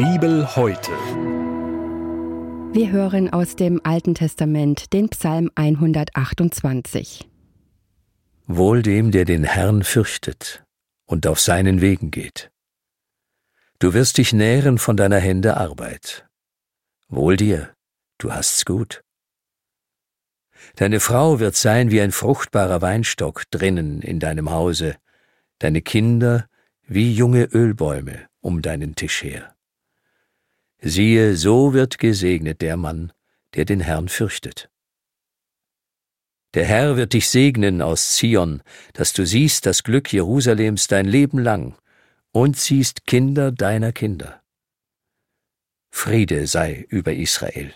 Bibel heute. Wir hören aus dem Alten Testament den Psalm 128. Wohl dem, der den Herrn fürchtet und auf seinen Wegen geht. Du wirst dich nähren von deiner Hände Arbeit. Wohl dir, du hast's gut. Deine Frau wird sein wie ein fruchtbarer Weinstock drinnen in deinem Hause, deine Kinder wie junge Ölbäume um deinen Tisch her. Siehe, so wird gesegnet der Mann, der den Herrn fürchtet. Der Herr wird dich segnen aus Zion, dass du siehst das Glück Jerusalems dein Leben lang und siehst Kinder deiner Kinder. Friede sei über Israel.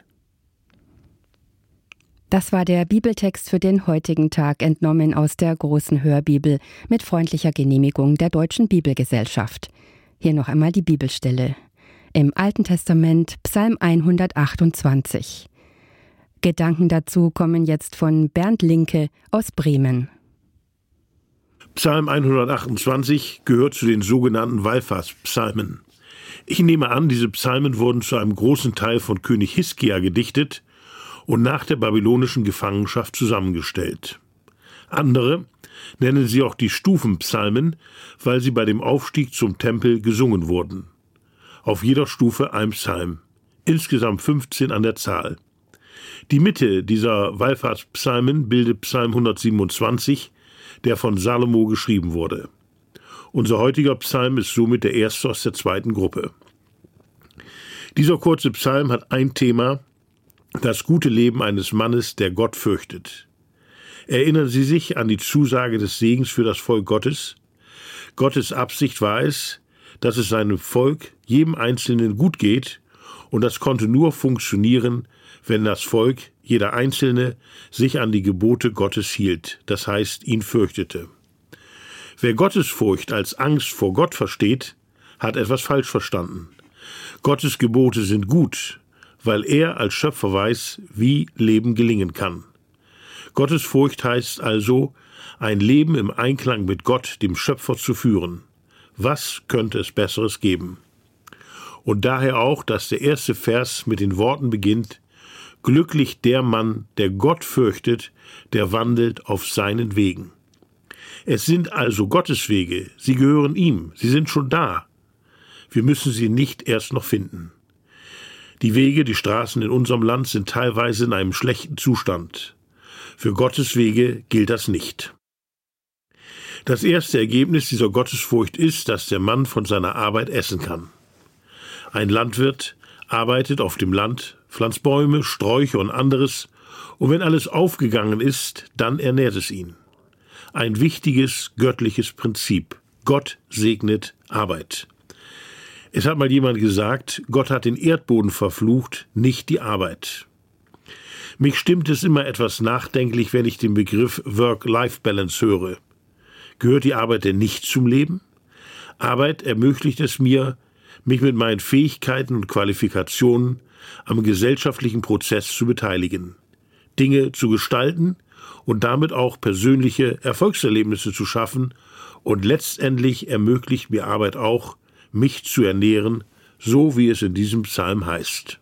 Das war der Bibeltext für den heutigen Tag, entnommen aus der großen Hörbibel mit freundlicher Genehmigung der Deutschen Bibelgesellschaft. Hier noch einmal die Bibelstelle. Im Alten Testament Psalm 128. Gedanken dazu kommen jetzt von Bernd Linke aus Bremen. Psalm 128 gehört zu den sogenannten Wallfahrtspsalmen. Ich nehme an, diese Psalmen wurden zu einem großen Teil von König Hiskia gedichtet und nach der babylonischen Gefangenschaft zusammengestellt. Andere nennen sie auch die Stufenpsalmen, weil sie bei dem Aufstieg zum Tempel gesungen wurden. Auf jeder Stufe ein Psalm, insgesamt 15 an der Zahl. Die Mitte dieser Wallfahrtspsalmen bildet Psalm 127, der von Salomo geschrieben wurde. Unser heutiger Psalm ist somit der erste aus der zweiten Gruppe. Dieser kurze Psalm hat ein Thema, das gute Leben eines Mannes, der Gott fürchtet. Erinnern Sie sich an die Zusage des Segens für das Volk Gottes? Gottes Absicht war es, dass es seinem Volk, jedem Einzelnen gut geht, und das konnte nur funktionieren, wenn das Volk, jeder Einzelne, sich an die Gebote Gottes hielt, das heißt ihn fürchtete. Wer Gottesfurcht als Angst vor Gott versteht, hat etwas falsch verstanden. Gottes Gebote sind gut, weil er als Schöpfer weiß, wie Leben gelingen kann. Gottesfurcht heißt also, ein Leben im Einklang mit Gott, dem Schöpfer, zu führen. Was könnte es Besseres geben? Und daher auch, dass der erste Vers mit den Worten beginnt, Glücklich der Mann, der Gott fürchtet, der wandelt auf seinen Wegen. Es sind also Gottes Wege, sie gehören ihm, sie sind schon da. Wir müssen sie nicht erst noch finden. Die Wege, die Straßen in unserem Land sind teilweise in einem schlechten Zustand. Für Gottes Wege gilt das nicht. Das erste Ergebnis dieser Gottesfurcht ist, dass der Mann von seiner Arbeit essen kann. Ein Landwirt arbeitet auf dem Land, pflanzt Bäume, Sträucher und anderes, und wenn alles aufgegangen ist, dann ernährt es ihn. Ein wichtiges göttliches Prinzip. Gott segnet Arbeit. Es hat mal jemand gesagt, Gott hat den Erdboden verflucht, nicht die Arbeit. Mich stimmt es immer etwas nachdenklich, wenn ich den Begriff Work-Life-Balance höre. Gehört die Arbeit denn nicht zum Leben? Arbeit ermöglicht es mir, mich mit meinen Fähigkeiten und Qualifikationen am gesellschaftlichen Prozess zu beteiligen, Dinge zu gestalten und damit auch persönliche Erfolgserlebnisse zu schaffen, und letztendlich ermöglicht mir Arbeit auch, mich zu ernähren, so wie es in diesem Psalm heißt.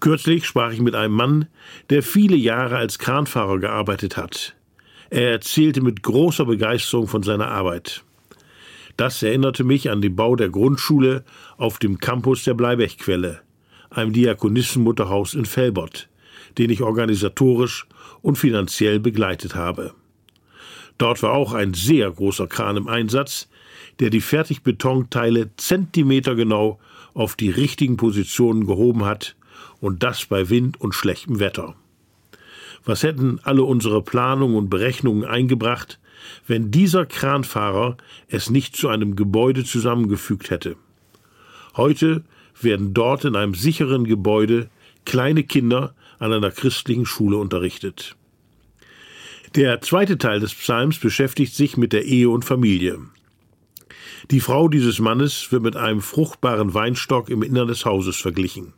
Kürzlich sprach ich mit einem Mann, der viele Jahre als Kranfahrer gearbeitet hat. Er erzählte mit großer Begeisterung von seiner Arbeit. Das erinnerte mich an den Bau der Grundschule auf dem Campus der Bleibechquelle, einem Diakonissenmutterhaus in Felbert, den ich organisatorisch und finanziell begleitet habe. Dort war auch ein sehr großer Kran im Einsatz, der die Fertigbetonteile zentimetergenau auf die richtigen Positionen gehoben hat und das bei Wind und schlechtem Wetter. Was hätten alle unsere Planungen und Berechnungen eingebracht, wenn dieser Kranfahrer es nicht zu einem Gebäude zusammengefügt hätte? Heute werden dort in einem sicheren Gebäude kleine Kinder an einer christlichen Schule unterrichtet. Der zweite Teil des Psalms beschäftigt sich mit der Ehe und Familie. Die Frau dieses Mannes wird mit einem fruchtbaren Weinstock im Innern des Hauses verglichen.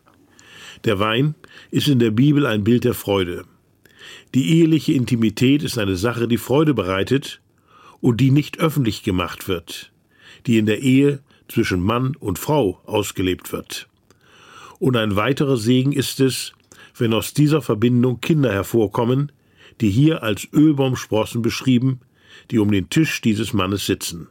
Der Wein ist in der Bibel ein Bild der Freude. Die eheliche Intimität ist eine Sache, die Freude bereitet und die nicht öffentlich gemacht wird, die in der Ehe zwischen Mann und Frau ausgelebt wird. Und ein weiterer Segen ist es, wenn aus dieser Verbindung Kinder hervorkommen, die hier als Ölbaumsprossen beschrieben, die um den Tisch dieses Mannes sitzen.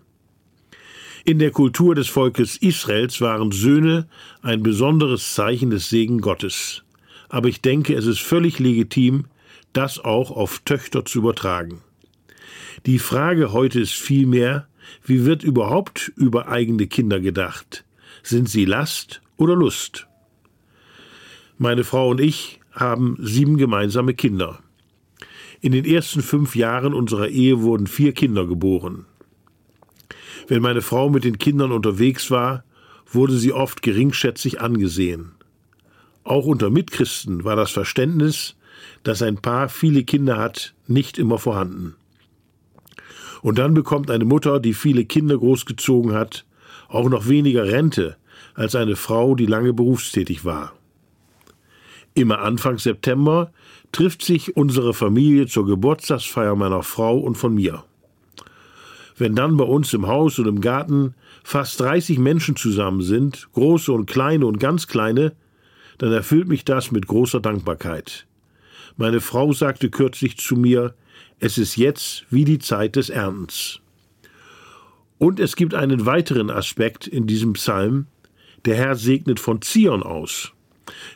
In der Kultur des Volkes Israels waren Söhne ein besonderes Zeichen des Segen Gottes. Aber ich denke, es ist völlig legitim, das auch auf Töchter zu übertragen. Die Frage heute ist vielmehr, wie wird überhaupt über eigene Kinder gedacht? Sind sie Last oder Lust? Meine Frau und ich haben sieben gemeinsame Kinder. In den ersten fünf Jahren unserer Ehe wurden vier Kinder geboren. Wenn meine Frau mit den Kindern unterwegs war, wurde sie oft geringschätzig angesehen. Auch unter Mitchristen war das Verständnis, dass ein Paar viele Kinder hat, nicht immer vorhanden. Und dann bekommt eine Mutter, die viele Kinder großgezogen hat, auch noch weniger Rente als eine Frau, die lange berufstätig war. Immer Anfang September trifft sich unsere Familie zur Geburtstagsfeier meiner Frau und von mir. Wenn dann bei uns im Haus und im Garten fast 30 Menschen zusammen sind, große und kleine und ganz kleine, dann erfüllt mich das mit großer Dankbarkeit. Meine Frau sagte kürzlich zu mir, es ist jetzt wie die Zeit des Erntens. Und es gibt einen weiteren Aspekt in diesem Psalm. Der Herr segnet von Zion aus.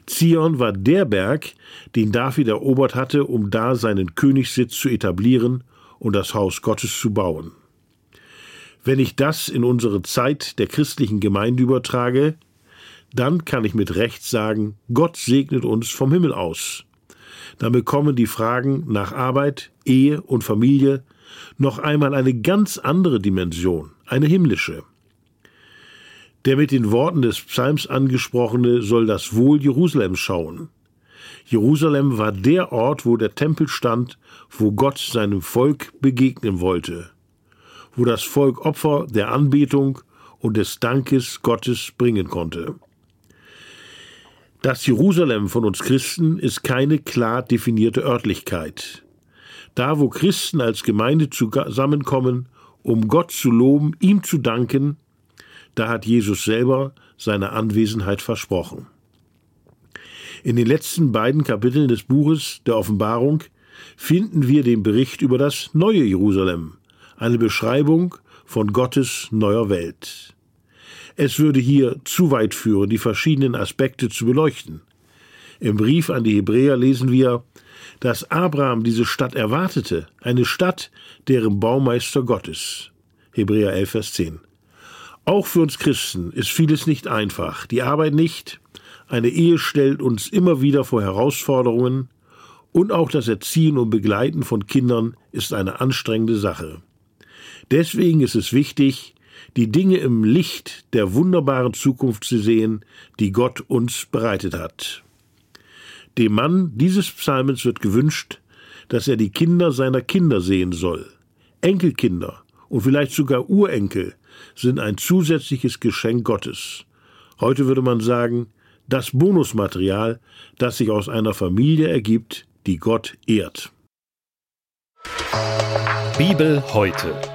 Zion war der Berg, den David erobert hatte, um da seinen Königssitz zu etablieren und das Haus Gottes zu bauen. Wenn ich das in unsere Zeit der christlichen Gemeinde übertrage, dann kann ich mit Recht sagen, Gott segnet uns vom Himmel aus. Dann bekommen die Fragen nach Arbeit, Ehe und Familie noch einmal eine ganz andere Dimension, eine himmlische. Der mit den Worten des Psalms angesprochene soll das Wohl Jerusalems schauen. Jerusalem war der Ort, wo der Tempel stand, wo Gott seinem Volk begegnen wollte, wo das Volk Opfer der Anbetung und des Dankes Gottes bringen konnte. Das Jerusalem von uns Christen ist keine klar definierte Örtlichkeit. Da, wo Christen als Gemeinde zusammenkommen, um Gott zu loben, ihm zu danken, da hat Jesus selber seine Anwesenheit versprochen. In den letzten beiden Kapiteln des Buches der Offenbarung finden wir den Bericht über das neue Jerusalem, eine Beschreibung von Gottes neuer Welt. Es würde hier zu weit führen, die verschiedenen Aspekte zu beleuchten. Im Brief an die Hebräer lesen wir, dass Abraham diese Stadt erwartete, eine Stadt, deren Baumeister Gott ist. Hebräer 11, Vers 10. Auch für uns Christen ist vieles nicht einfach, die Arbeit nicht, eine Ehe stellt uns immer wieder vor Herausforderungen und auch das Erziehen und Begleiten von Kindern ist eine anstrengende Sache. Deswegen ist es wichtig, die Dinge im Licht der wunderbaren Zukunft zu sehen, die Gott uns bereitet hat. Dem Mann dieses Psalmens wird gewünscht, dass er die Kinder seiner Kinder sehen soll, Enkelkinder und vielleicht sogar Urenkel, sind ein zusätzliches Geschenk Gottes. Heute würde man sagen, das Bonusmaterial, das sich aus einer Familie ergibt, die Gott ehrt. Bibel heute.